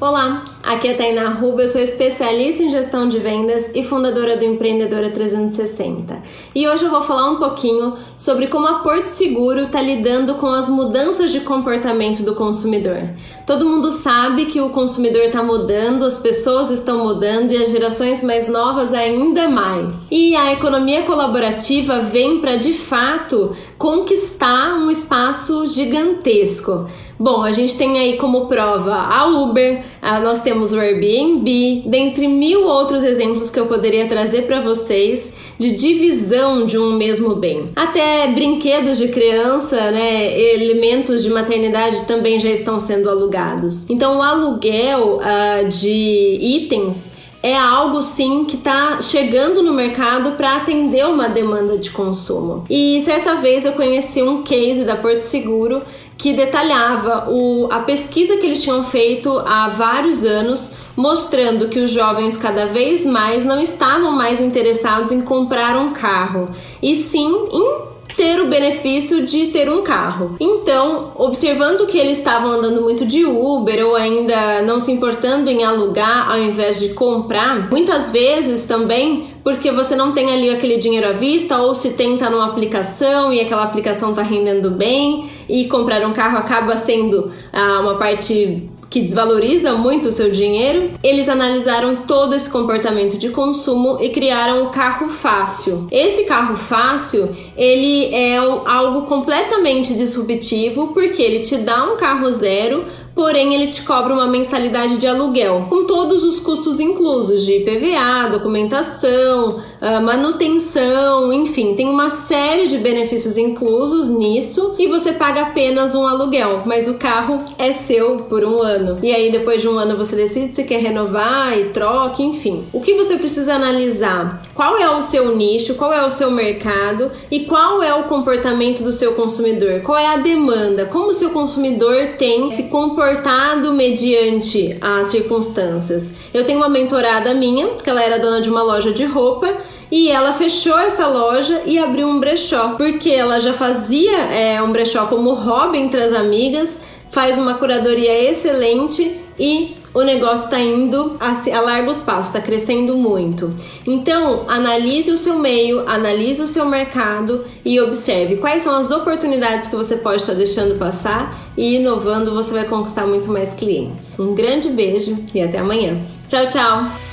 Olá, aqui é a Tainá Ruba, eu sou especialista em gestão de vendas e fundadora do Empreendedora 360. E hoje eu vou falar um pouquinho sobre como a Porto Seguro está lidando com as mudanças de comportamento do consumidor. Todo mundo sabe que o consumidor está mudando, as pessoas estão mudando e as gerações mais novas ainda mais. E a economia colaborativa vem para de fato conquistar um espaço gigantesco. Bom, a gente tem aí como prova a Uber, a, nós temos o Airbnb, dentre mil outros exemplos que eu poderia trazer para vocês de divisão de um mesmo bem. Até brinquedos de criança, né, elementos de maternidade também já estão sendo alugados. Então, o aluguel uh, de itens é algo sim que está chegando no mercado para atender uma demanda de consumo. E certa vez eu conheci um case da Porto Seguro que detalhava o, a pesquisa que eles tinham feito há vários anos, mostrando que os jovens cada vez mais não estavam mais interessados em comprar um carro, e sim em ter o benefício de ter um carro. Então, observando que eles estavam andando muito de Uber ou ainda não se importando em alugar ao invés de comprar, muitas vezes também porque você não tem ali aquele dinheiro à vista ou se tenta numa aplicação e aquela aplicação está rendendo bem e comprar um carro acaba sendo ah, uma parte que desvaloriza muito o seu dinheiro, eles analisaram todo esse comportamento de consumo e criaram o carro fácil. Esse carro fácil, ele é algo completamente disruptivo porque ele te dá um carro zero porém ele te cobra uma mensalidade de aluguel, com todos os custos inclusos de IPVA, documentação, ah, manutenção, enfim, tem uma série de benefícios inclusos nisso e você paga apenas um aluguel, mas o carro é seu por um ano. E aí depois de um ano você decide se quer renovar e troca, enfim. O que você precisa analisar? Qual é o seu nicho, qual é o seu mercado e qual é o comportamento do seu consumidor? Qual é a demanda? Como o seu consumidor tem se comportado comportado mediante as circunstâncias. Eu tenho uma mentorada minha, que ela era dona de uma loja de roupa e ela fechou essa loja e abriu um brechó, porque ela já fazia é, um brechó como hobby entre as amigas, faz uma curadoria excelente e o negócio está indo a, a largos passos, está crescendo muito. Então, analise o seu meio, analise o seu mercado e observe quais são as oportunidades que você pode estar tá deixando passar e inovando você vai conquistar muito mais clientes. Um grande beijo e até amanhã. Tchau, tchau!